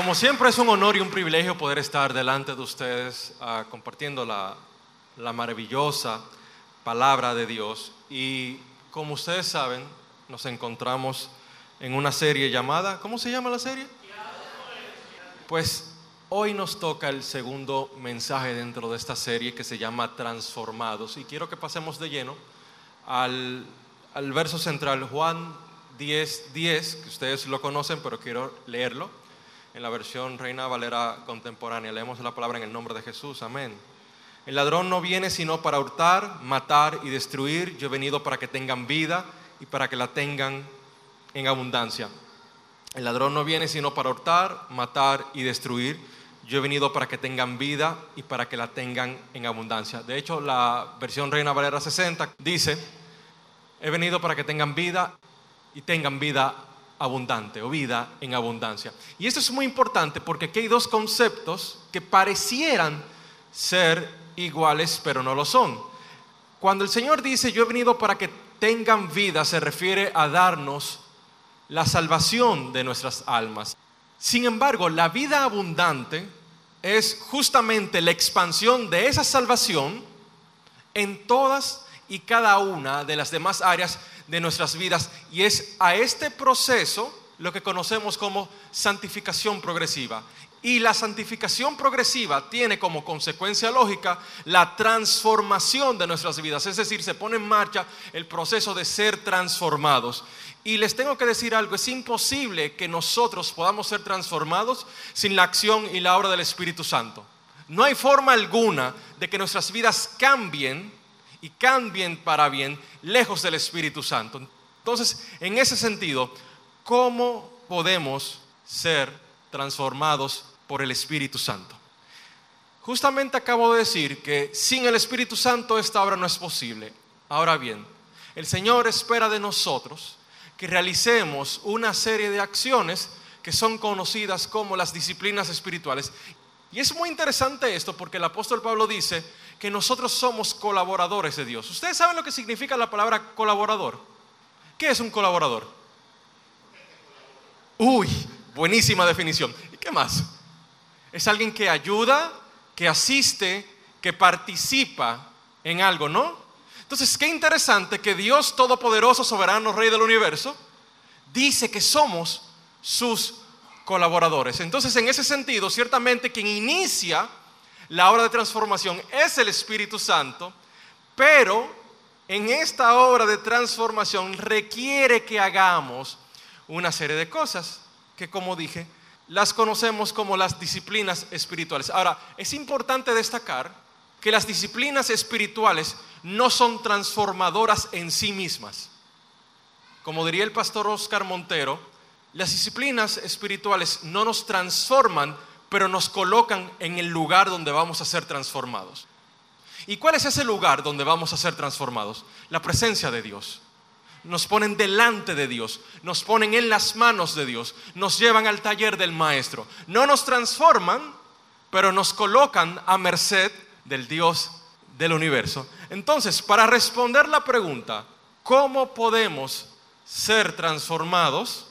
Como siempre es un honor y un privilegio poder estar delante de ustedes ah, compartiendo la, la maravillosa palabra de Dios. Y como ustedes saben, nos encontramos en una serie llamada, ¿cómo se llama la serie? Pues hoy nos toca el segundo mensaje dentro de esta serie que se llama Transformados. Y quiero que pasemos de lleno al, al verso central, Juan 10, 10, que ustedes lo conocen, pero quiero leerlo en la versión Reina Valera contemporánea. Leemos la palabra en el nombre de Jesús. Amén. El ladrón no viene sino para hurtar, matar y destruir. Yo he venido para que tengan vida y para que la tengan en abundancia. El ladrón no viene sino para hurtar, matar y destruir. Yo he venido para que tengan vida y para que la tengan en abundancia. De hecho, la versión Reina Valera 60 dice, he venido para que tengan vida y tengan vida abundante o vida en abundancia. Y esto es muy importante porque aquí hay dos conceptos que parecieran ser iguales, pero no lo son. Cuando el Señor dice, yo he venido para que tengan vida, se refiere a darnos la salvación de nuestras almas. Sin embargo, la vida abundante es justamente la expansión de esa salvación en todas y cada una de las demás áreas de nuestras vidas. Y es a este proceso lo que conocemos como santificación progresiva. Y la santificación progresiva tiene como consecuencia lógica la transformación de nuestras vidas. Es decir, se pone en marcha el proceso de ser transformados. Y les tengo que decir algo, es imposible que nosotros podamos ser transformados sin la acción y la obra del Espíritu Santo. No hay forma alguna de que nuestras vidas cambien y cambien para bien lejos del Espíritu Santo. Entonces, en ese sentido, ¿cómo podemos ser transformados por el Espíritu Santo? Justamente acabo de decir que sin el Espíritu Santo esta obra no es posible. Ahora bien, el Señor espera de nosotros que realicemos una serie de acciones que son conocidas como las disciplinas espirituales. Y es muy interesante esto porque el apóstol Pablo dice que nosotros somos colaboradores de Dios. ¿Ustedes saben lo que significa la palabra colaborador? ¿Qué es un colaborador? Uy, buenísima definición. ¿Y qué más? Es alguien que ayuda, que asiste, que participa en algo, ¿no? Entonces, qué interesante que Dios Todopoderoso, Soberano, Rey del Universo, dice que somos sus colaboradores. Entonces, en ese sentido, ciertamente quien inicia la obra de transformación es el Espíritu Santo, pero en esta obra de transformación requiere que hagamos una serie de cosas que, como dije, las conocemos como las disciplinas espirituales. Ahora, es importante destacar que las disciplinas espirituales no son transformadoras en sí mismas. Como diría el pastor Oscar Montero, las disciplinas espirituales no nos transforman, pero nos colocan en el lugar donde vamos a ser transformados. ¿Y cuál es ese lugar donde vamos a ser transformados? La presencia de Dios. Nos ponen delante de Dios, nos ponen en las manos de Dios, nos llevan al taller del Maestro. No nos transforman, pero nos colocan a merced del Dios del universo. Entonces, para responder la pregunta, ¿cómo podemos ser transformados?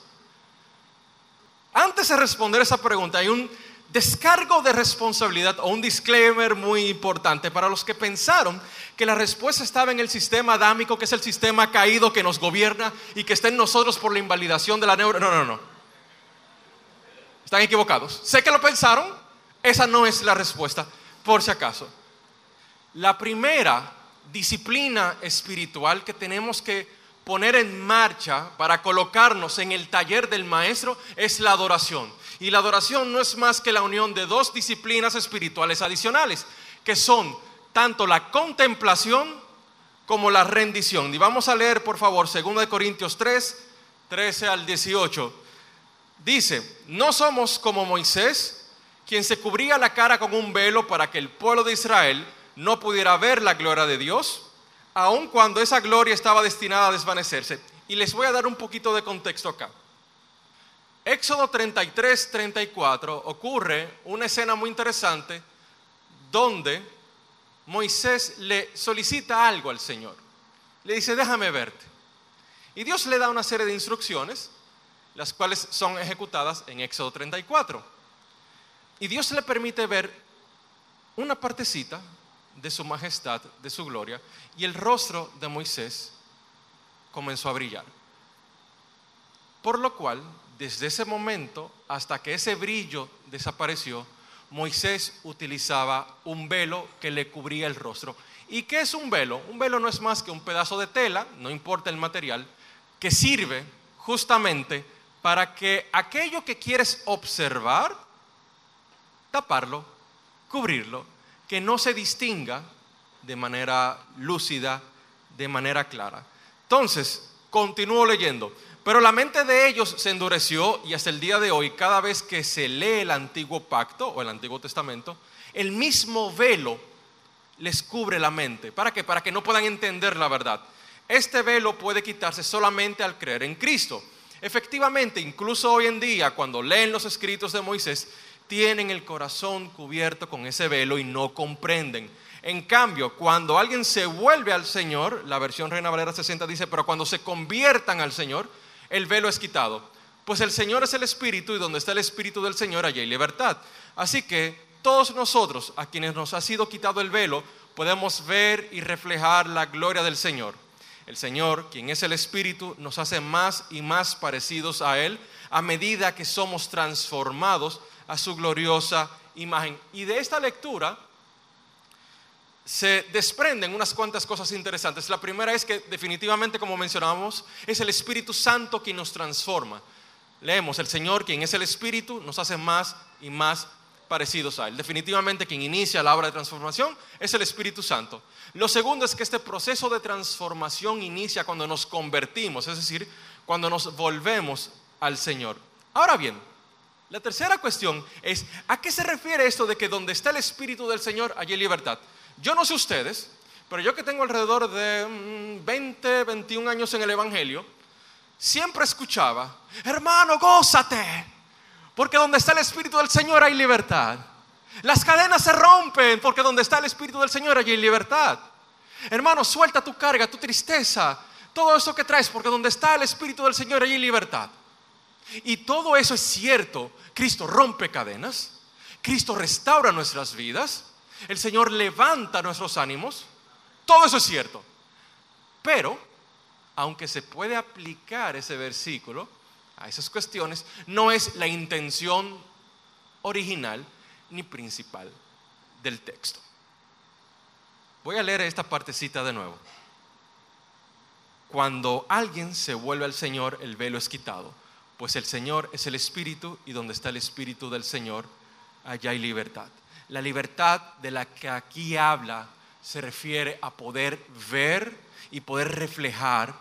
Antes de responder esa pregunta, hay un descargo de responsabilidad o un disclaimer muy importante para los que pensaron que la respuesta estaba en el sistema adámico, que es el sistema caído que nos gobierna y que está en nosotros por la invalidación de la neuro. No, no, no. Están equivocados. Sé que lo pensaron. Esa no es la respuesta, por si acaso. La primera disciplina espiritual que tenemos que poner en marcha para colocarnos en el taller del maestro es la adoración. Y la adoración no es más que la unión de dos disciplinas espirituales adicionales, que son tanto la contemplación como la rendición. Y vamos a leer, por favor, 2 Corintios 3, 13 al 18. Dice, no somos como Moisés, quien se cubría la cara con un velo para que el pueblo de Israel no pudiera ver la gloria de Dios, aun cuando esa gloria estaba destinada a desvanecerse. Y les voy a dar un poquito de contexto acá. Éxodo 33, 34 ocurre una escena muy interesante donde Moisés le solicita algo al Señor. Le dice, déjame verte. Y Dios le da una serie de instrucciones, las cuales son ejecutadas en Éxodo 34. Y Dios le permite ver una partecita de su majestad, de su gloria, y el rostro de Moisés comenzó a brillar. Por lo cual, desde ese momento hasta que ese brillo desapareció, Moisés utilizaba un velo que le cubría el rostro. ¿Y qué es un velo? Un velo no es más que un pedazo de tela, no importa el material, que sirve justamente para que aquello que quieres observar, taparlo, cubrirlo, que no se distinga de manera lúcida, de manera clara. Entonces, continúo leyendo. Pero la mente de ellos se endureció y hasta el día de hoy, cada vez que se lee el antiguo pacto o el antiguo testamento, el mismo velo les cubre la mente. ¿Para qué? Para que no puedan entender la verdad. Este velo puede quitarse solamente al creer en Cristo. Efectivamente, incluso hoy en día, cuando leen los escritos de Moisés, tienen el corazón cubierto con ese velo y no comprenden. En cambio, cuando alguien se vuelve al Señor, la versión Reina Valera 60 dice, pero cuando se conviertan al Señor, el velo es quitado. Pues el Señor es el Espíritu y donde está el Espíritu del Señor, allí hay libertad. Así que todos nosotros, a quienes nos ha sido quitado el velo, podemos ver y reflejar la gloria del Señor. El Señor, quien es el Espíritu, nos hace más y más parecidos a Él a medida que somos transformados a su gloriosa imagen. Y de esta lectura se desprenden unas cuantas cosas interesantes. La primera es que definitivamente, como mencionábamos, es el Espíritu Santo quien nos transforma. Leemos, el Señor, quien es el Espíritu, nos hace más y más parecidos a Él. Definitivamente quien inicia la obra de transformación es el Espíritu Santo. Lo segundo es que este proceso de transformación inicia cuando nos convertimos, es decir, cuando nos volvemos al Señor. Ahora bien, la tercera cuestión es, ¿a qué se refiere esto de que donde está el Espíritu del Señor, allí hay libertad? Yo no sé ustedes, pero yo que tengo alrededor de 20, mm, 21 años en el Evangelio, siempre escuchaba, hermano, gózate, porque donde está el Espíritu del Señor hay libertad. Las cadenas se rompen porque donde está el Espíritu del Señor allí hay libertad. Hermano, suelta tu carga, tu tristeza, todo eso que traes, porque donde está el Espíritu del Señor allí hay libertad. Y todo eso es cierto. Cristo rompe cadenas, Cristo restaura nuestras vidas, el Señor levanta nuestros ánimos, todo eso es cierto. Pero, aunque se puede aplicar ese versículo a esas cuestiones, no es la intención original ni principal del texto. Voy a leer esta partecita de nuevo. Cuando alguien se vuelve al Señor, el velo es quitado, pues el Señor es el Espíritu y donde está el Espíritu del Señor, allá hay libertad. La libertad de la que aquí habla se refiere a poder ver y poder reflejar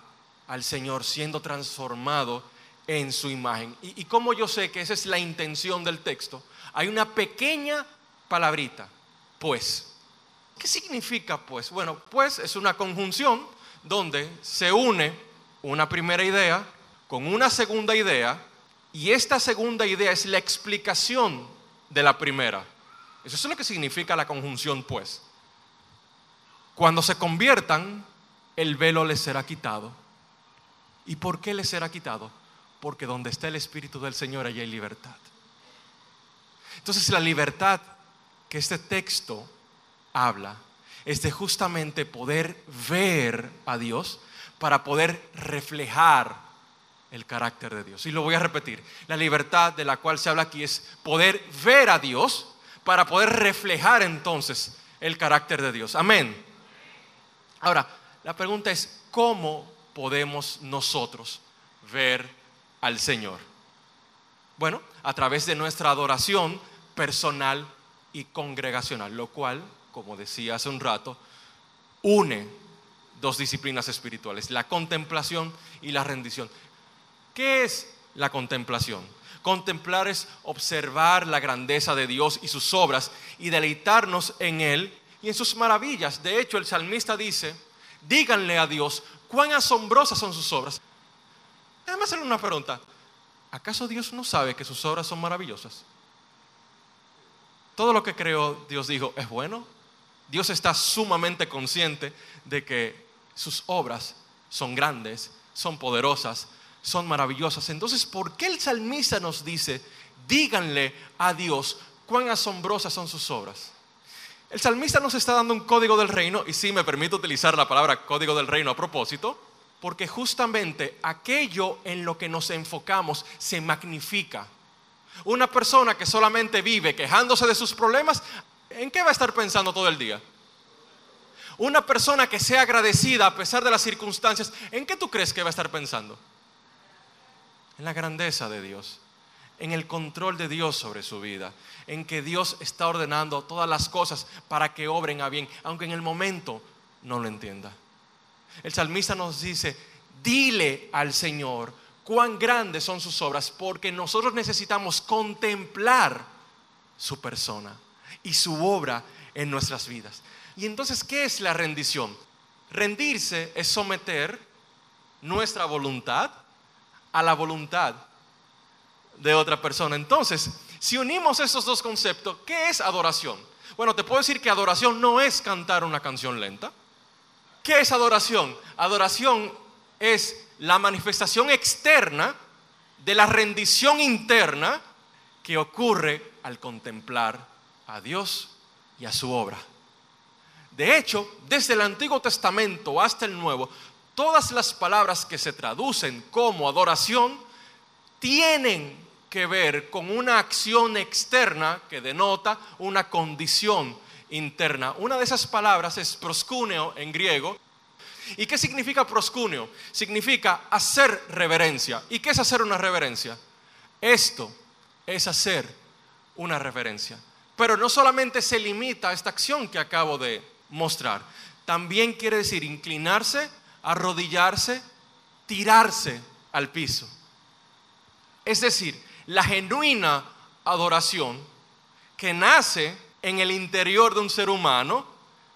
al Señor siendo transformado en su imagen. Y, como yo sé que esa es la intención del texto, hay una pequeña palabrita, pues. ¿Qué significa pues? Bueno, pues es una conjunción donde se une una primera idea con una segunda idea y esta segunda idea es la explicación de la primera. Eso es lo que significa la conjunción pues. Cuando se conviertan, el velo les será quitado. ¿Y por qué les será quitado? Porque donde está el Espíritu del Señor, allí hay libertad. Entonces la libertad que este texto habla es de justamente poder ver a Dios para poder reflejar el carácter de Dios. Y lo voy a repetir. La libertad de la cual se habla aquí es poder ver a Dios para poder reflejar entonces el carácter de Dios. Amén. Ahora, la pregunta es, ¿cómo podemos nosotros ver al Señor? Bueno, a través de nuestra adoración personal y congregacional, lo cual, como decía hace un rato, une dos disciplinas espirituales, la contemplación y la rendición. ¿Qué es la contemplación? Contemplar es observar la grandeza de Dios y sus obras y deleitarnos en Él y en sus maravillas. De hecho, el salmista dice, díganle a Dios cuán asombrosas son sus obras. Déjame hacerle una pregunta. ¿Acaso Dios no sabe que sus obras son maravillosas? Todo lo que creó Dios dijo, ¿es bueno? Dios está sumamente consciente de que sus obras son grandes, son poderosas, son maravillosas. Entonces, ¿por qué el salmista nos dice, díganle a Dios cuán asombrosas son sus obras. El salmista nos está dando un código del reino, y sí me permito utilizar la palabra código del reino a propósito, porque justamente aquello en lo que nos enfocamos se magnifica. Una persona que solamente vive quejándose de sus problemas, ¿en qué va a estar pensando todo el día? Una persona que sea agradecida a pesar de las circunstancias, ¿en qué tú crees que va a estar pensando? En la grandeza de Dios, en el control de Dios sobre su vida, en que Dios está ordenando todas las cosas para que obren a bien, aunque en el momento no lo entienda. El salmista nos dice, dile al Señor cuán grandes son sus obras, porque nosotros necesitamos contemplar su persona y su obra en nuestras vidas. Y entonces, ¿qué es la rendición? Rendirse es someter nuestra voluntad a la voluntad de otra persona. Entonces, si unimos esos dos conceptos, ¿qué es adoración? Bueno, te puedo decir que adoración no es cantar una canción lenta. ¿Qué es adoración? Adoración es la manifestación externa de la rendición interna que ocurre al contemplar a Dios y a su obra. De hecho, desde el Antiguo Testamento hasta el Nuevo, todas las palabras que se traducen como adoración tienen que ver con una acción externa que denota una condición interna. Una de esas palabras es proscuneo en griego. ¿Y qué significa proscuneo? Significa hacer reverencia. ¿Y qué es hacer una reverencia? Esto es hacer una reverencia. Pero no solamente se limita a esta acción que acabo de mostrar. También quiere decir inclinarse, arrodillarse, tirarse al piso. Es decir, la genuina adoración que nace en el interior de un ser humano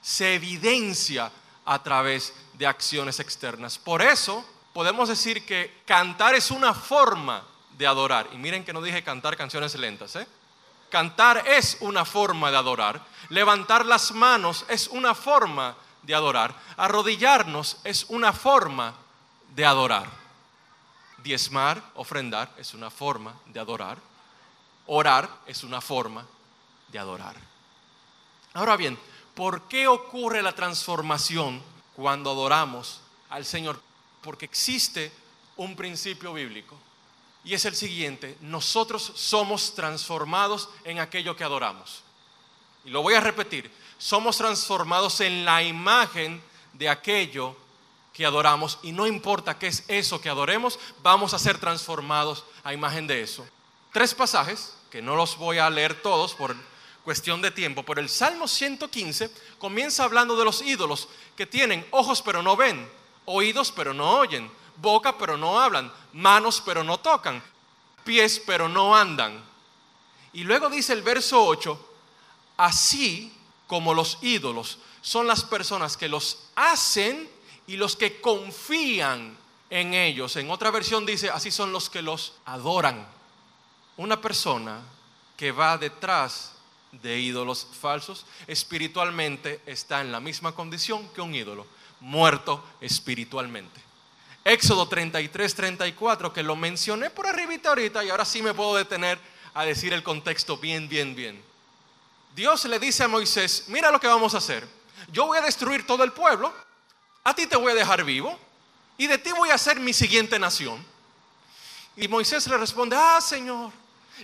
se evidencia a través de acciones externas. Por eso podemos decir que cantar es una forma de adorar. Y miren que no dije cantar canciones lentas. ¿eh? Cantar es una forma de adorar. Levantar las manos es una forma de adorar. Arrodillarnos es una forma de adorar. Diezmar, ofrendar, es una forma de adorar. Orar es una forma de adorar. Ahora bien, ¿por qué ocurre la transformación cuando adoramos al Señor? Porque existe un principio bíblico y es el siguiente, nosotros somos transformados en aquello que adoramos. Y lo voy a repetir, somos transformados en la imagen de aquello que adoramos y no importa qué es eso que adoremos, vamos a ser transformados a imagen de eso. Tres pasajes, que no los voy a leer todos por cuestión de tiempo, pero el Salmo 115 comienza hablando de los ídolos que tienen ojos pero no ven, oídos pero no oyen, boca pero no hablan, manos pero no tocan, pies pero no andan. Y luego dice el verso 8, así como los ídolos son las personas que los hacen y los que confían en ellos. En otra versión dice, así son los que los adoran. Una persona que va detrás de ídolos falsos, espiritualmente está en la misma condición que un ídolo, muerto espiritualmente. Éxodo 33, 34, que lo mencioné por arribita ahorita y ahora sí me puedo detener a decir el contexto bien, bien, bien. Dios le dice a Moisés, mira lo que vamos a hacer. Yo voy a destruir todo el pueblo, a ti te voy a dejar vivo y de ti voy a hacer mi siguiente nación. Y Moisés le responde, ah, Señor,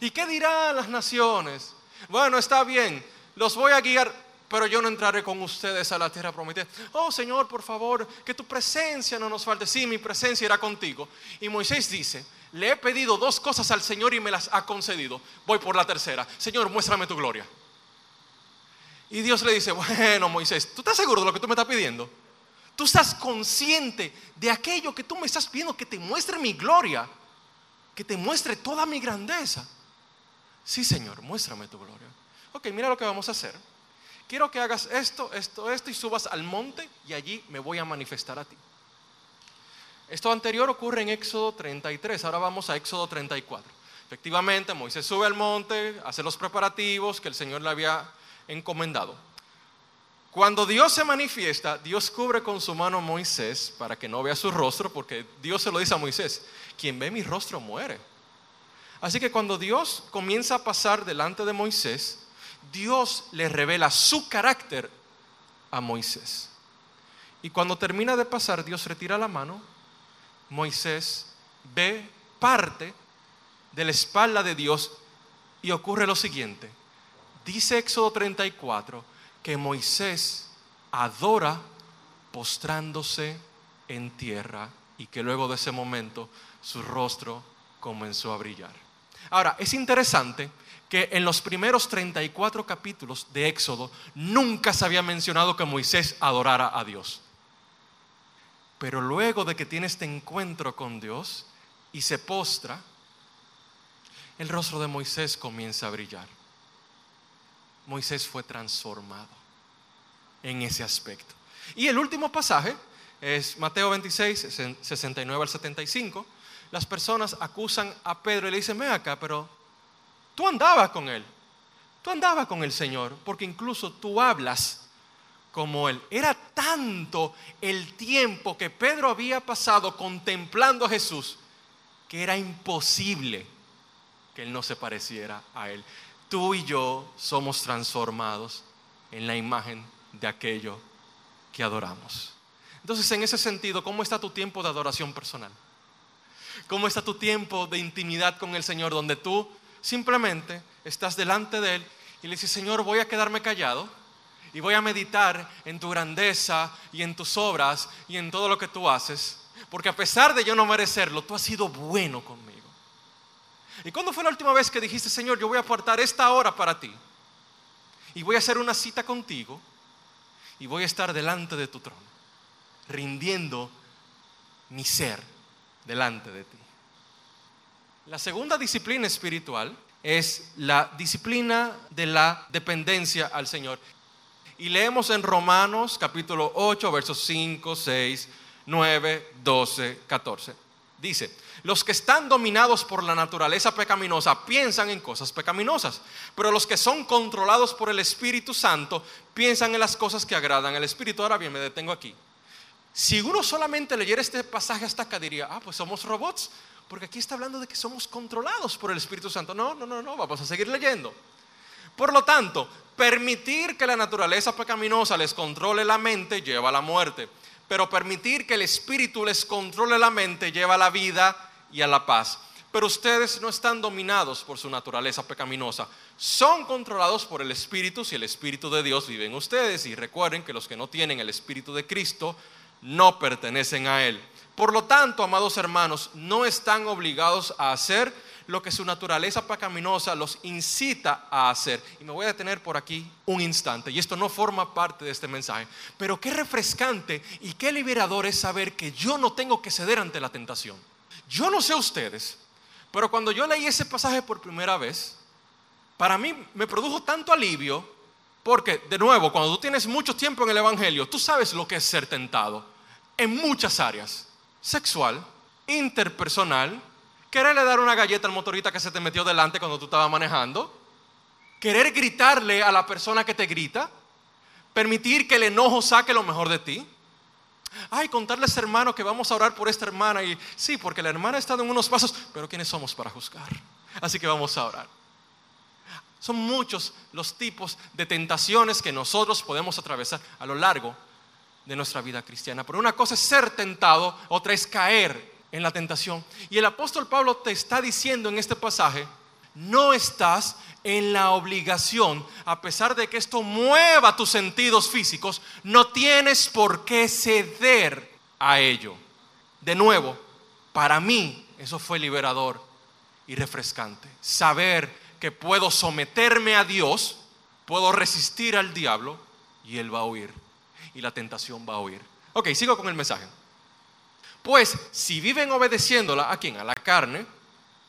¿y qué dirán las naciones? Bueno, está bien, los voy a guiar pero yo no entraré con ustedes a la tierra prometida. Oh Señor, por favor, que tu presencia no nos falte. Sí, mi presencia irá contigo. Y Moisés dice, le he pedido dos cosas al Señor y me las ha concedido. Voy por la tercera. Señor, muéstrame tu gloria. Y Dios le dice, bueno Moisés, ¿tú estás seguro de lo que tú me estás pidiendo? ¿Tú estás consciente de aquello que tú me estás pidiendo, que te muestre mi gloria? Que te muestre toda mi grandeza. Sí, Señor, muéstrame tu gloria. Ok, mira lo que vamos a hacer quiero que hagas esto, esto, esto y subas al monte y allí me voy a manifestar a ti. Esto anterior ocurre en Éxodo 33, ahora vamos a Éxodo 34. Efectivamente, Moisés sube al monte, hace los preparativos que el Señor le había encomendado. Cuando Dios se manifiesta, Dios cubre con su mano a Moisés para que no vea su rostro, porque Dios se lo dice a Moisés, quien ve mi rostro muere. Así que cuando Dios comienza a pasar delante de Moisés, Dios le revela su carácter a Moisés. Y cuando termina de pasar, Dios retira la mano, Moisés ve parte de la espalda de Dios y ocurre lo siguiente. Dice Éxodo 34 que Moisés adora postrándose en tierra y que luego de ese momento su rostro comenzó a brillar. Ahora, es interesante que en los primeros 34 capítulos de Éxodo nunca se había mencionado que Moisés adorara a Dios. Pero luego de que tiene este encuentro con Dios y se postra, el rostro de Moisés comienza a brillar. Moisés fue transformado en ese aspecto. Y el último pasaje es Mateo 26, 69 al 75. Las personas acusan a Pedro y le dicen, ven acá, pero tú andabas con él. Tú andabas con el Señor, porque incluso tú hablas como él. Era tanto el tiempo que Pedro había pasado contemplando a Jesús que era imposible que él no se pareciera a él. Tú y yo somos transformados en la imagen de aquello que adoramos. Entonces, en ese sentido, ¿cómo está tu tiempo de adoración personal? ¿Cómo está tu tiempo de intimidad con el Señor donde tú simplemente estás delante de Él y le dices, Señor, voy a quedarme callado y voy a meditar en tu grandeza y en tus obras y en todo lo que tú haces, porque a pesar de yo no merecerlo, tú has sido bueno conmigo. ¿Y cuándo fue la última vez que dijiste, Señor, yo voy a apartar esta hora para ti y voy a hacer una cita contigo y voy a estar delante de tu trono, rindiendo mi ser delante de ti? La segunda disciplina espiritual es la disciplina de la dependencia al Señor. Y leemos en Romanos capítulo 8, versos 5, 6, 9, 12, 14. Dice, los que están dominados por la naturaleza pecaminosa piensan en cosas pecaminosas, pero los que son controlados por el Espíritu Santo piensan en las cosas que agradan al Espíritu. Ahora bien, me detengo aquí. Si uno solamente leyera este pasaje hasta acá diría, ah, pues somos robots, porque aquí está hablando de que somos controlados por el Espíritu Santo. No, no, no, no, vamos a seguir leyendo. Por lo tanto, permitir que la naturaleza pecaminosa les controle la mente lleva a la muerte, pero permitir que el Espíritu les controle la mente lleva a la vida y a la paz. Pero ustedes no están dominados por su naturaleza pecaminosa, son controlados por el Espíritu si el Espíritu de Dios vive en ustedes. Y recuerden que los que no tienen el Espíritu de Cristo no pertenecen a Él. Por lo tanto, amados hermanos, no están obligados a hacer lo que su naturaleza pecaminosa los incita a hacer. Y me voy a detener por aquí un instante, y esto no forma parte de este mensaje, pero qué refrescante y qué liberador es saber que yo no tengo que ceder ante la tentación. Yo no sé ustedes, pero cuando yo leí ese pasaje por primera vez, para mí me produjo tanto alivio, porque de nuevo, cuando tú tienes mucho tiempo en el Evangelio, tú sabes lo que es ser tentado en muchas áreas sexual, interpersonal, quererle dar una galleta al motorista que se te metió delante cuando tú estabas manejando, querer gritarle a la persona que te grita, permitir que el enojo saque lo mejor de ti. Ay, contarles hermano que vamos a orar por esta hermana y sí, porque la hermana estado en unos pasos, pero ¿quiénes somos para juzgar? Así que vamos a orar. Son muchos los tipos de tentaciones que nosotros podemos atravesar a lo largo de nuestra vida cristiana. Pero una cosa es ser tentado, otra es caer en la tentación. Y el apóstol Pablo te está diciendo en este pasaje, no estás en la obligación, a pesar de que esto mueva tus sentidos físicos, no tienes por qué ceder a ello. De nuevo, para mí eso fue liberador y refrescante. Saber que puedo someterme a Dios, puedo resistir al diablo y él va a huir y la tentación va a huir. Ok, sigo con el mensaje. Pues si viven obedeciéndola, ¿a quién? A la carne,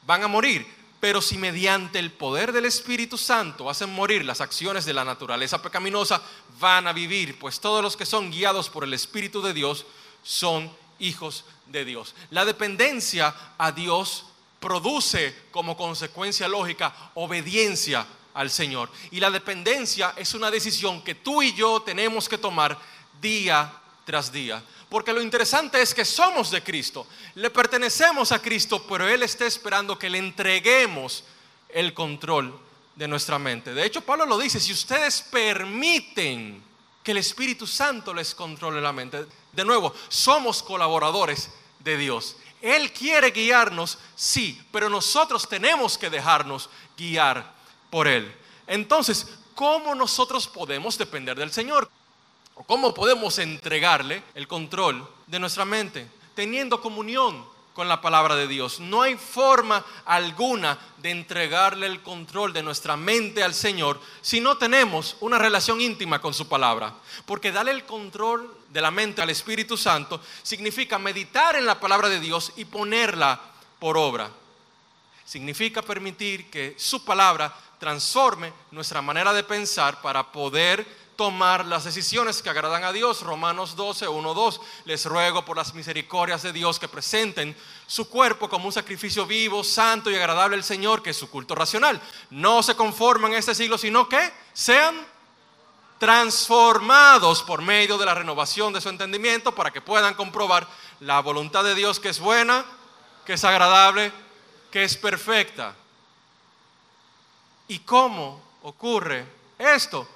van a morir. Pero si mediante el poder del Espíritu Santo hacen morir las acciones de la naturaleza pecaminosa, van a vivir, pues todos los que son guiados por el Espíritu de Dios son hijos de Dios. La dependencia a Dios produce como consecuencia lógica obediencia al Señor. Y la dependencia es una decisión que tú y yo tenemos que tomar día tras día. Porque lo interesante es que somos de Cristo, le pertenecemos a Cristo, pero Él está esperando que le entreguemos el control de nuestra mente. De hecho, Pablo lo dice, si ustedes permiten que el Espíritu Santo les controle la mente, de nuevo, somos colaboradores de Dios. Él quiere guiarnos, sí, pero nosotros tenemos que dejarnos guiar por Él. Entonces, ¿cómo nosotros podemos depender del Señor? ¿Cómo podemos entregarle el control de nuestra mente? Teniendo comunión con la palabra de Dios. No hay forma alguna de entregarle el control de nuestra mente al Señor si no tenemos una relación íntima con su palabra. Porque darle el control de la mente al Espíritu Santo significa meditar en la palabra de Dios y ponerla por obra. Significa permitir que su palabra transforme nuestra manera de pensar para poder tomar las decisiones que agradan a Dios. Romanos 12, 1, 2. Les ruego por las misericordias de Dios que presenten su cuerpo como un sacrificio vivo, santo y agradable al Señor, que es su culto racional. No se conforman este siglo, sino que sean transformados por medio de la renovación de su entendimiento para que puedan comprobar la voluntad de Dios que es buena, que es agradable, que es perfecta. ¿Y cómo ocurre esto?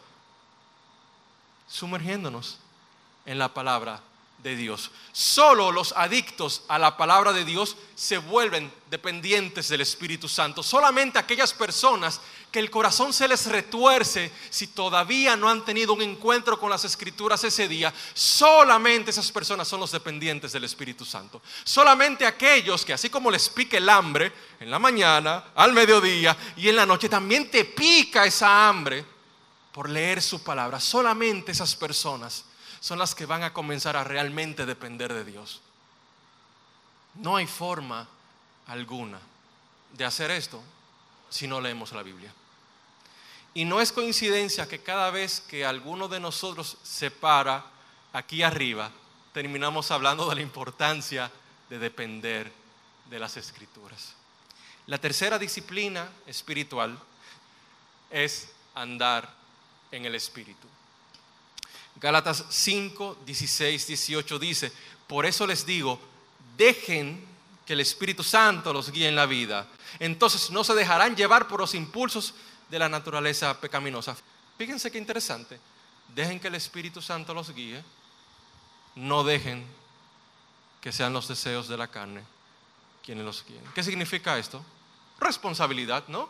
Sumergiéndonos en la palabra de Dios. Solo los adictos a la palabra de Dios se vuelven dependientes del Espíritu Santo. Solamente aquellas personas que el corazón se les retuerce si todavía no han tenido un encuentro con las escrituras ese día, solamente esas personas son los dependientes del Espíritu Santo. Solamente aquellos que así como les pica el hambre en la mañana, al mediodía y en la noche, también te pica esa hambre por leer su palabra. Solamente esas personas son las que van a comenzar a realmente depender de Dios. No hay forma alguna de hacer esto si no leemos la Biblia. Y no es coincidencia que cada vez que alguno de nosotros se para aquí arriba, terminamos hablando de la importancia de depender de las escrituras. La tercera disciplina espiritual es andar en el Espíritu. Gálatas 5, 16, 18 dice, por eso les digo, dejen que el Espíritu Santo los guíe en la vida. Entonces no se dejarán llevar por los impulsos de la naturaleza pecaminosa. Fíjense qué interesante. Dejen que el Espíritu Santo los guíe. No dejen que sean los deseos de la carne quienes los guíen. ¿Qué significa esto? Responsabilidad, ¿no?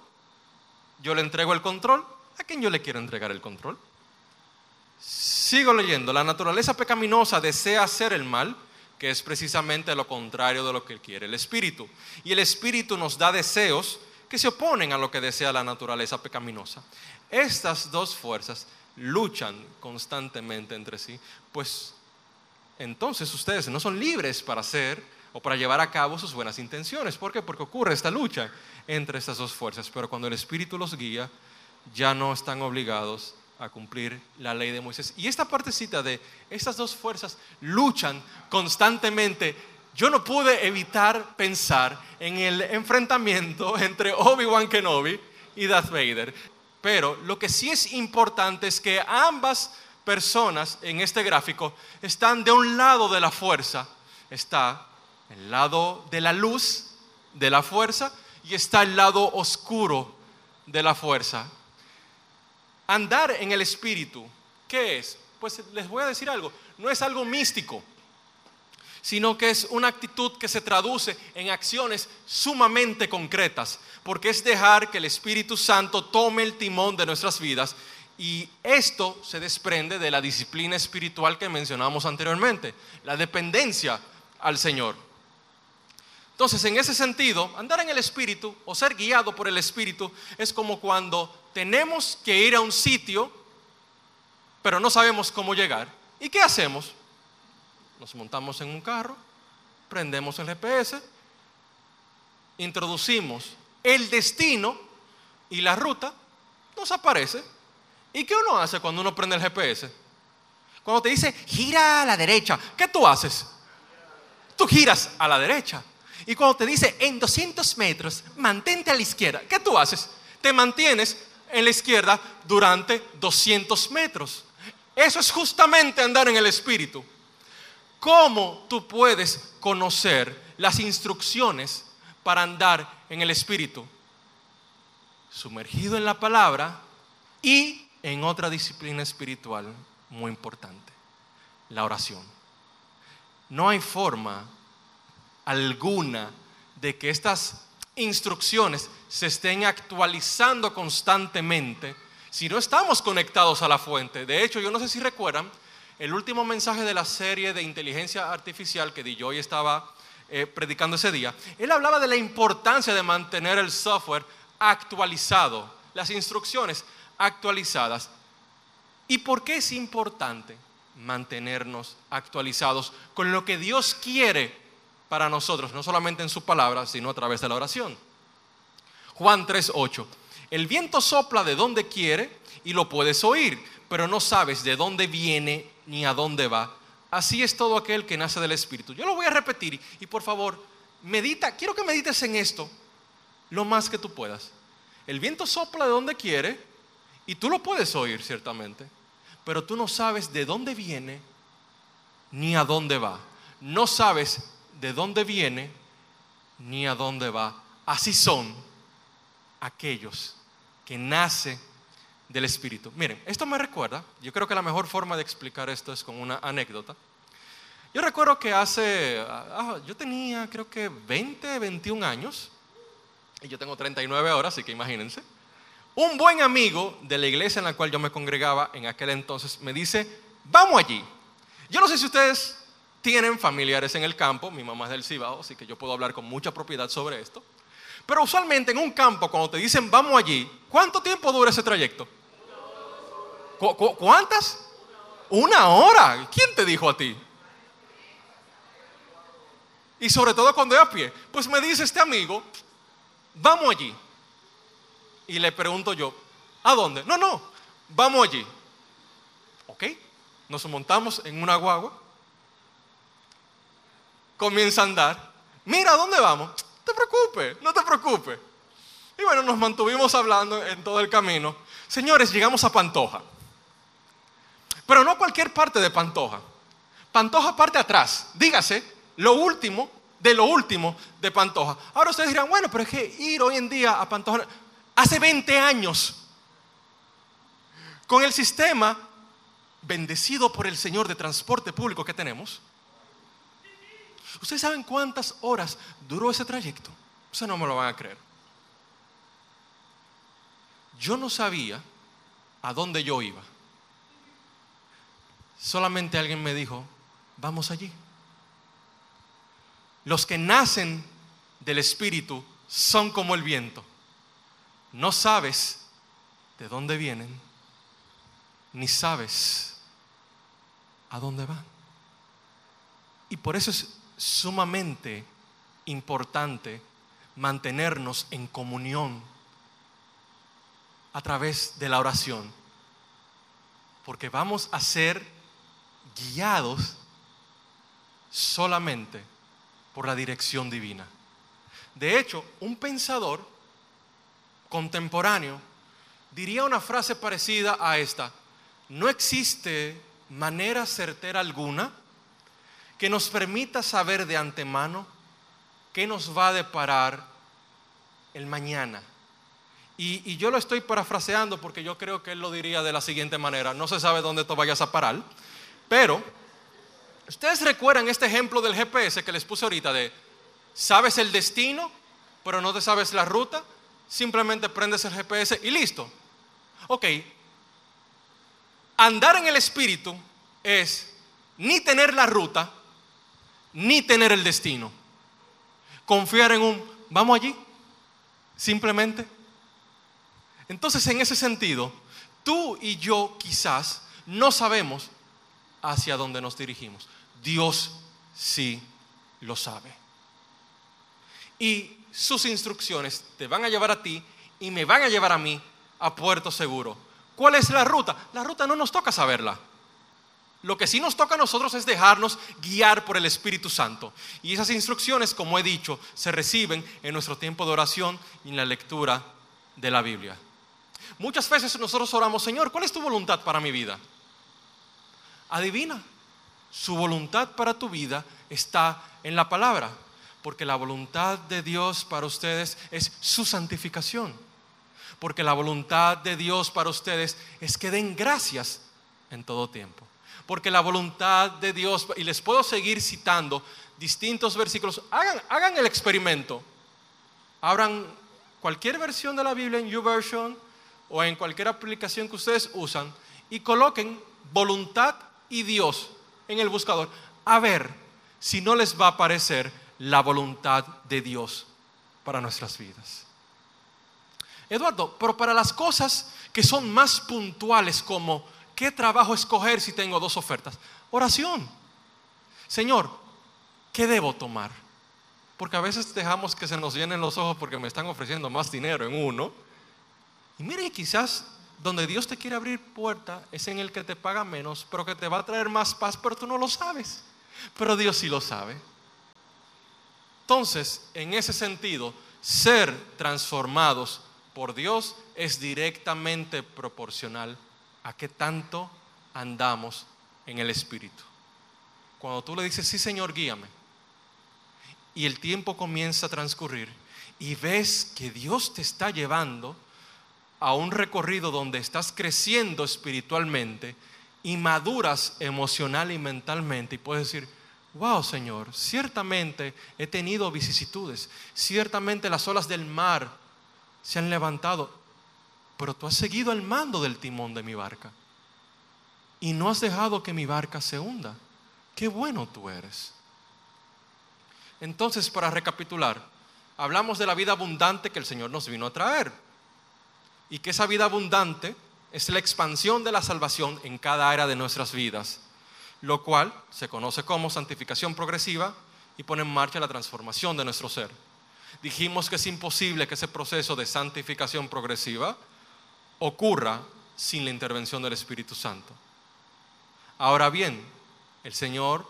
Yo le entrego el control ¿A quién yo le quiero entregar el control? Sigo leyendo. La naturaleza pecaminosa desea hacer el mal, que es precisamente lo contrario de lo que quiere el espíritu. Y el espíritu nos da deseos que se oponen a lo que desea la naturaleza pecaminosa. Estas dos fuerzas luchan constantemente entre sí, pues entonces ustedes no son libres para hacer o para llevar a cabo sus buenas intenciones. ¿Por qué? Porque ocurre esta lucha entre estas dos fuerzas, pero cuando el Espíritu los guía, ya no están obligados a cumplir la ley de Moisés. Y esta partecita de estas dos fuerzas luchan constantemente. Yo no pude evitar pensar en el enfrentamiento entre Obi-Wan Kenobi y Darth Vader. Pero lo que sí es importante es que ambas personas en este gráfico están de un lado de la fuerza. Está el lado de la luz de la fuerza y está el lado oscuro de la fuerza. Andar en el Espíritu, ¿qué es? Pues les voy a decir algo, no es algo místico, sino que es una actitud que se traduce en acciones sumamente concretas, porque es dejar que el Espíritu Santo tome el timón de nuestras vidas y esto se desprende de la disciplina espiritual que mencionamos anteriormente, la dependencia al Señor. Entonces, en ese sentido, andar en el Espíritu o ser guiado por el Espíritu es como cuando tenemos que ir a un sitio, pero no sabemos cómo llegar. ¿Y qué hacemos? Nos montamos en un carro, prendemos el GPS, introducimos el destino y la ruta, nos aparece. ¿Y qué uno hace cuando uno prende el GPS? Cuando te dice gira a la derecha, ¿qué tú haces? Tú giras a la derecha. Y cuando te dice en 200 metros, mantente a la izquierda, ¿qué tú haces? Te mantienes en la izquierda durante 200 metros. Eso es justamente andar en el Espíritu. ¿Cómo tú puedes conocer las instrucciones para andar en el Espíritu? Sumergido en la palabra y en otra disciplina espiritual muy importante, la oración. No hay forma alguna de que estas instrucciones se estén actualizando constantemente si no estamos conectados a la fuente. De hecho, yo no sé si recuerdan, el último mensaje de la serie de inteligencia artificial que yo hoy estaba eh, predicando ese día, él hablaba de la importancia de mantener el software actualizado, las instrucciones actualizadas. ¿Y por qué es importante mantenernos actualizados con lo que Dios quiere para nosotros, no solamente en su palabra, sino a través de la oración? Juan 3:8. El viento sopla de donde quiere y lo puedes oír, pero no sabes de dónde viene ni a dónde va. Así es todo aquel que nace del Espíritu. Yo lo voy a repetir y por favor, medita, quiero que medites en esto lo más que tú puedas. El viento sopla de donde quiere y tú lo puedes oír ciertamente, pero tú no sabes de dónde viene ni a dónde va. No sabes de dónde viene ni a dónde va. Así son aquellos que nacen del Espíritu. Miren, esto me recuerda, yo creo que la mejor forma de explicar esto es con una anécdota. Yo recuerdo que hace, ah, yo tenía creo que 20, 21 años, y yo tengo 39 ahora, así que imagínense. Un buen amigo de la iglesia en la cual yo me congregaba en aquel entonces me dice, vamos allí. Yo no sé si ustedes tienen familiares en el campo, mi mamá es del Cibao, así que yo puedo hablar con mucha propiedad sobre esto. Pero usualmente en un campo, cuando te dicen vamos allí, ¿cuánto tiempo dura ese trayecto? cuántas Una hora. ¿Quién te dijo a ti? Y sobre todo cuando es a pie. Pues me dice este amigo, vamos allí. Y le pregunto yo, ¿a dónde? No, no, vamos allí. ¿Ok? Nos montamos en una guagua. Comienza a andar. Mira, ¿a dónde vamos? Te preocupes, no te preocupes. Y bueno, nos mantuvimos hablando en todo el camino. Señores, llegamos a Pantoja. Pero no cualquier parte de Pantoja. Pantoja parte atrás. Dígase, lo último de lo último de Pantoja. Ahora ustedes dirán, bueno, pero es que ir hoy en día a Pantoja, hace 20 años, con el sistema bendecido por el Señor de transporte público que tenemos, ¿ustedes saben cuántas horas duró ese trayecto? Ustedes no me lo van a creer. Yo no sabía a dónde yo iba. Solamente alguien me dijo, vamos allí. Los que nacen del Espíritu son como el viento. No sabes de dónde vienen, ni sabes a dónde van. Y por eso es sumamente importante mantenernos en comunión a través de la oración. Porque vamos a ser guiados solamente por la dirección divina. De hecho, un pensador contemporáneo diría una frase parecida a esta. No existe manera certera alguna que nos permita saber de antemano qué nos va a deparar el mañana. Y, y, yo lo estoy parafraseando porque yo creo que él lo diría de la siguiente manera. No se sabe dónde tú vayas a parar, pero Ustedes recuerdan este ejemplo del GPS que les puse ahorita de, sabes el destino, pero no te sabes la ruta, simplemente prendes el GPS y listo. Ok, andar en el Espíritu es ni tener la ruta, ni tener el destino. Confiar en un, vamos allí, simplemente. Entonces, en ese sentido, tú y yo quizás no sabemos hacia dónde nos dirigimos. Dios sí lo sabe. Y sus instrucciones te van a llevar a ti y me van a llevar a mí a puerto seguro. ¿Cuál es la ruta? La ruta no nos toca saberla. Lo que sí nos toca a nosotros es dejarnos guiar por el Espíritu Santo. Y esas instrucciones, como he dicho, se reciben en nuestro tiempo de oración y en la lectura de la Biblia. Muchas veces nosotros oramos, Señor, ¿cuál es tu voluntad para mi vida? Adivina. su voluntad para tu vida está en la palabra, porque la voluntad de Dios para ustedes es su santificación, porque la voluntad de Dios para ustedes es que den gracias en todo tiempo, porque la voluntad de Dios, y les puedo seguir citando distintos versículos, hagan, el experimento, abran cualquier versión de la Biblia en YouVersion o en cualquier aplicación que ustedes usan y coloquen voluntad y Dios en el buscador, a ver si no les va a aparecer la voluntad de Dios para nuestras vidas. Eduardo, pero para las cosas que son más puntuales como qué trabajo escoger si tengo dos ofertas, oración. Señor, ¿qué debo tomar? Porque a veces dejamos que se nos llenen los ojos porque me están ofreciendo más dinero en uno. Y mire, quizás donde Dios te quiere abrir puerta es en el que te paga menos, pero que te va a traer más paz, pero tú no lo sabes. Pero Dios sí lo sabe. Entonces, en ese sentido, ser transformados por Dios es directamente proporcional a qué tanto andamos en el Espíritu. Cuando tú le dices, sí Señor, guíame, y el tiempo comienza a transcurrir y ves que Dios te está llevando, a un recorrido donde estás creciendo espiritualmente y maduras emocional y mentalmente y puedes decir, wow Señor, ciertamente he tenido vicisitudes, ciertamente las olas del mar se han levantado, pero tú has seguido el mando del timón de mi barca y no has dejado que mi barca se hunda. Qué bueno tú eres. Entonces, para recapitular, hablamos de la vida abundante que el Señor nos vino a traer y que esa vida abundante es la expansión de la salvación en cada área de nuestras vidas, lo cual se conoce como santificación progresiva y pone en marcha la transformación de nuestro ser. Dijimos que es imposible que ese proceso de santificación progresiva ocurra sin la intervención del Espíritu Santo. Ahora bien, el Señor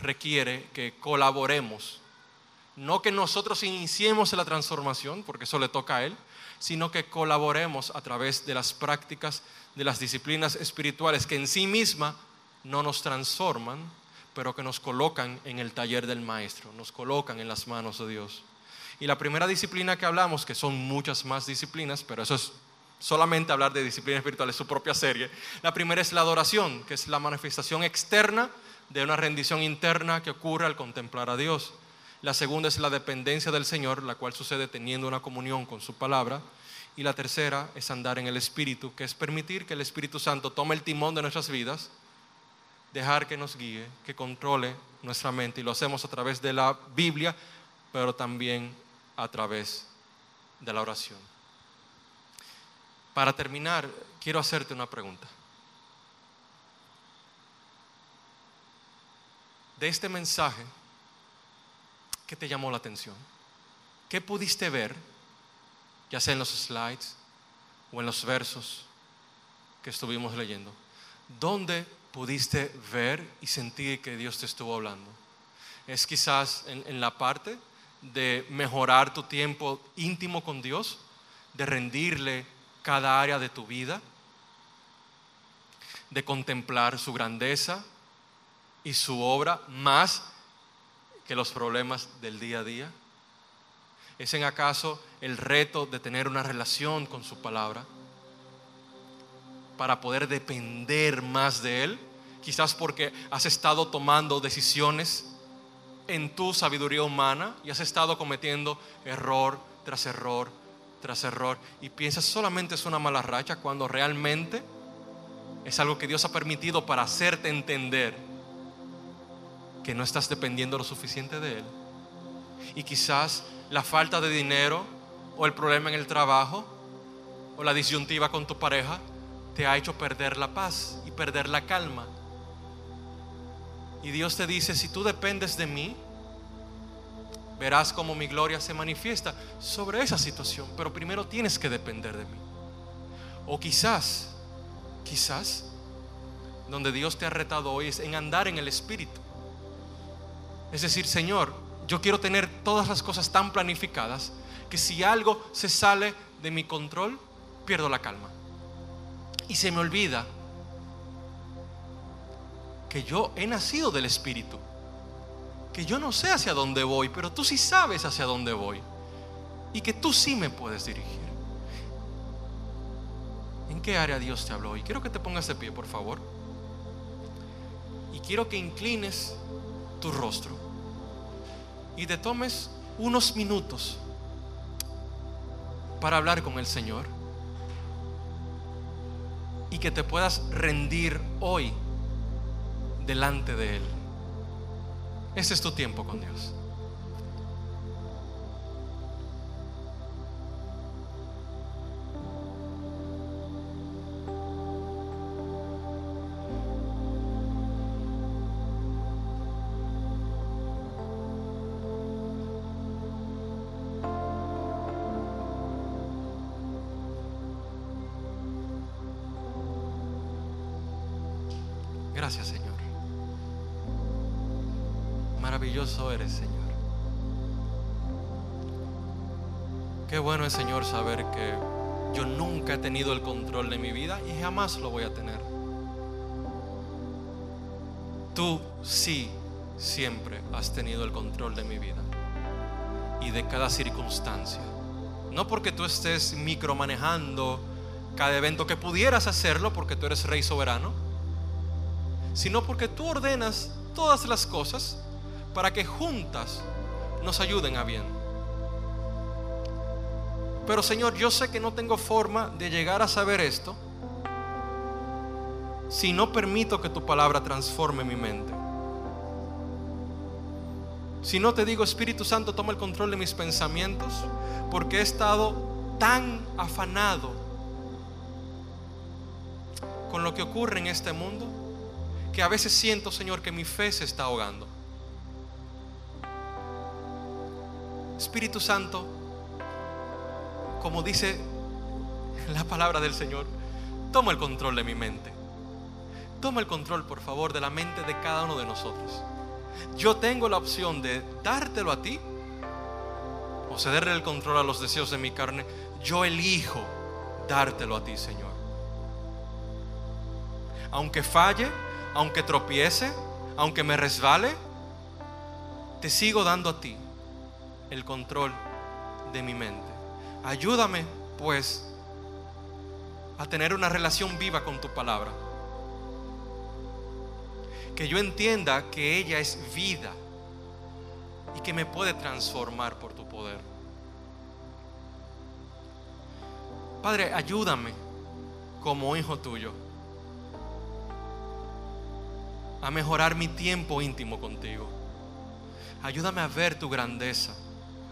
requiere que colaboremos, no que nosotros iniciemos la transformación, porque eso le toca a Él, sino que colaboremos a través de las prácticas de las disciplinas espirituales que en sí misma no nos transforman, pero que nos colocan en el taller del maestro, nos colocan en las manos de Dios. Y la primera disciplina que hablamos, que son muchas más disciplinas, pero eso es solamente hablar de disciplina espiritual, es su propia serie. La primera es la adoración, que es la manifestación externa de una rendición interna que ocurre al contemplar a Dios. La segunda es la dependencia del Señor, la cual sucede teniendo una comunión con su palabra. Y la tercera es andar en el Espíritu, que es permitir que el Espíritu Santo tome el timón de nuestras vidas, dejar que nos guíe, que controle nuestra mente. Y lo hacemos a través de la Biblia, pero también a través de la oración. Para terminar, quiero hacerte una pregunta. De este mensaje, ¿Qué te llamó la atención? ¿Qué pudiste ver, ya sea en los slides o en los versos que estuvimos leyendo? ¿Dónde pudiste ver y sentir que Dios te estuvo hablando? ¿Es quizás en, en la parte de mejorar tu tiempo íntimo con Dios? ¿De rendirle cada área de tu vida? ¿De contemplar su grandeza y su obra más que los problemas del día a día? ¿Es en acaso el reto de tener una relación con su palabra para poder depender más de Él? Quizás porque has estado tomando decisiones en tu sabiduría humana y has estado cometiendo error tras error tras error y piensas solamente es una mala racha cuando realmente es algo que Dios ha permitido para hacerte entender que no estás dependiendo lo suficiente de Él. Y quizás la falta de dinero o el problema en el trabajo o la disyuntiva con tu pareja te ha hecho perder la paz y perder la calma. Y Dios te dice, si tú dependes de mí, verás cómo mi gloria se manifiesta sobre esa situación, pero primero tienes que depender de mí. O quizás, quizás, donde Dios te ha retado hoy es en andar en el Espíritu. Es decir, Señor, yo quiero tener todas las cosas tan planificadas que si algo se sale de mi control, pierdo la calma. Y se me olvida que yo he nacido del Espíritu, que yo no sé hacia dónde voy, pero tú sí sabes hacia dónde voy y que tú sí me puedes dirigir. ¿En qué área Dios te habló? Y quiero que te pongas de pie, por favor. Y quiero que inclines tu rostro y te tomes unos minutos para hablar con el Señor y que te puedas rendir hoy delante de Él. Ese es tu tiempo con Dios. Señor, saber que yo nunca he tenido el control de mi vida y jamás lo voy a tener. Tú sí siempre has tenido el control de mi vida y de cada circunstancia. No porque tú estés micromanejando cada evento que pudieras hacerlo porque tú eres rey soberano sino porque tú ordenas todas las cosas para que juntas nos ayuden a bien. Pero Señor, yo sé que no tengo forma de llegar a saber esto si no permito que tu palabra transforme mi mente. Si no te digo, Espíritu Santo, toma el control de mis pensamientos, porque he estado tan afanado con lo que ocurre en este mundo que a veces siento, Señor, que mi fe se está ahogando. Espíritu Santo, como dice la palabra del Señor, toma el control de mi mente. Toma el control, por favor, de la mente de cada uno de nosotros. Yo tengo la opción de dártelo a ti o cederle el control a los deseos de mi carne. Yo elijo dártelo a ti, Señor. Aunque falle, aunque tropiece, aunque me resbale, te sigo dando a ti el control de mi mente. Ayúdame, pues, a tener una relación viva con tu palabra. Que yo entienda que ella es vida y que me puede transformar por tu poder. Padre, ayúdame como hijo tuyo a mejorar mi tiempo íntimo contigo. Ayúdame a ver tu grandeza,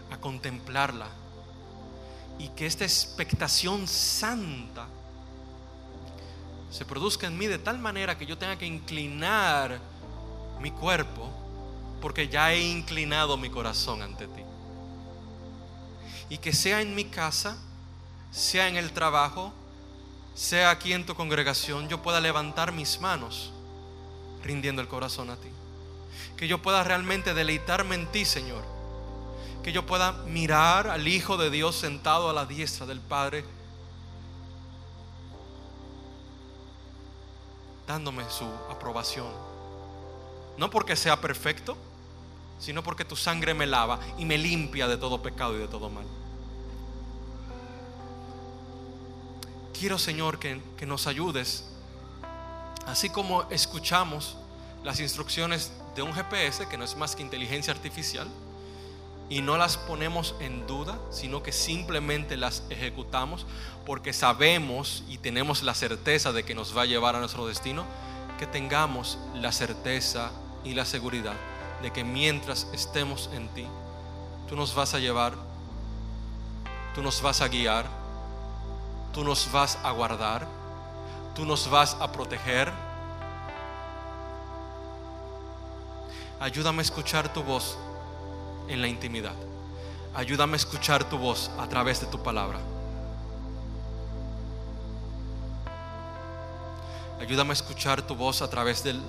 a contemplarla y que esta expectación santa se produzca en mí de tal manera que yo tenga que inclinar mi cuerpo porque ya he inclinado mi corazón ante ti. Y que sea en mi casa, sea en el trabajo, sea aquí en tu congregación, yo pueda levantar mis manos rindiendo el corazón a ti. Que yo pueda realmente deleitarme en ti, Señor. Que yo pueda mirar al Hijo de Dios sentado a la diestra del Padre, dándome su aprobación. No porque sea perfecto, sino porque tu sangre me lava y me limpia de todo pecado y de todo mal. Quiero, Señor, que, que nos ayudes Así como escuchamos las instrucciones de un GPS, que no es más que inteligencia artificial, y no las ponemos en duda, sino que simplemente las ejecutamos porque sabemos y tenemos la certeza de que nos va a llevar a nuestro destino, que tengamos la certeza y la seguridad de que mientras estemos en ti, tú nos vas a llevar, tú nos vas a guiar, tú nos vas a guardar tú nos vas a proteger. Ayúdame a escuchar tu voz en la intimidad. Ayúdame a escuchar tu voz a través de tu palabra. Ayúdame a escuchar tu voz a través del,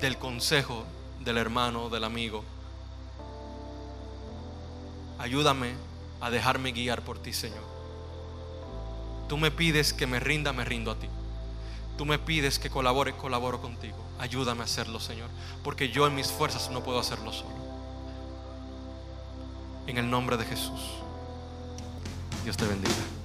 del consejo del hermano, del amigo. Ayúdame a dejarme guiar por ti, Señor. Tú me pides que me rinda, me rindo a ti. tú me pides que colabore, colaboro contigo. Ayúdame a hacerlo, Señor, porque yo en mis fuerzas no puedo hacerlo solo. En el nombre de Jesús. Dios te bendiga.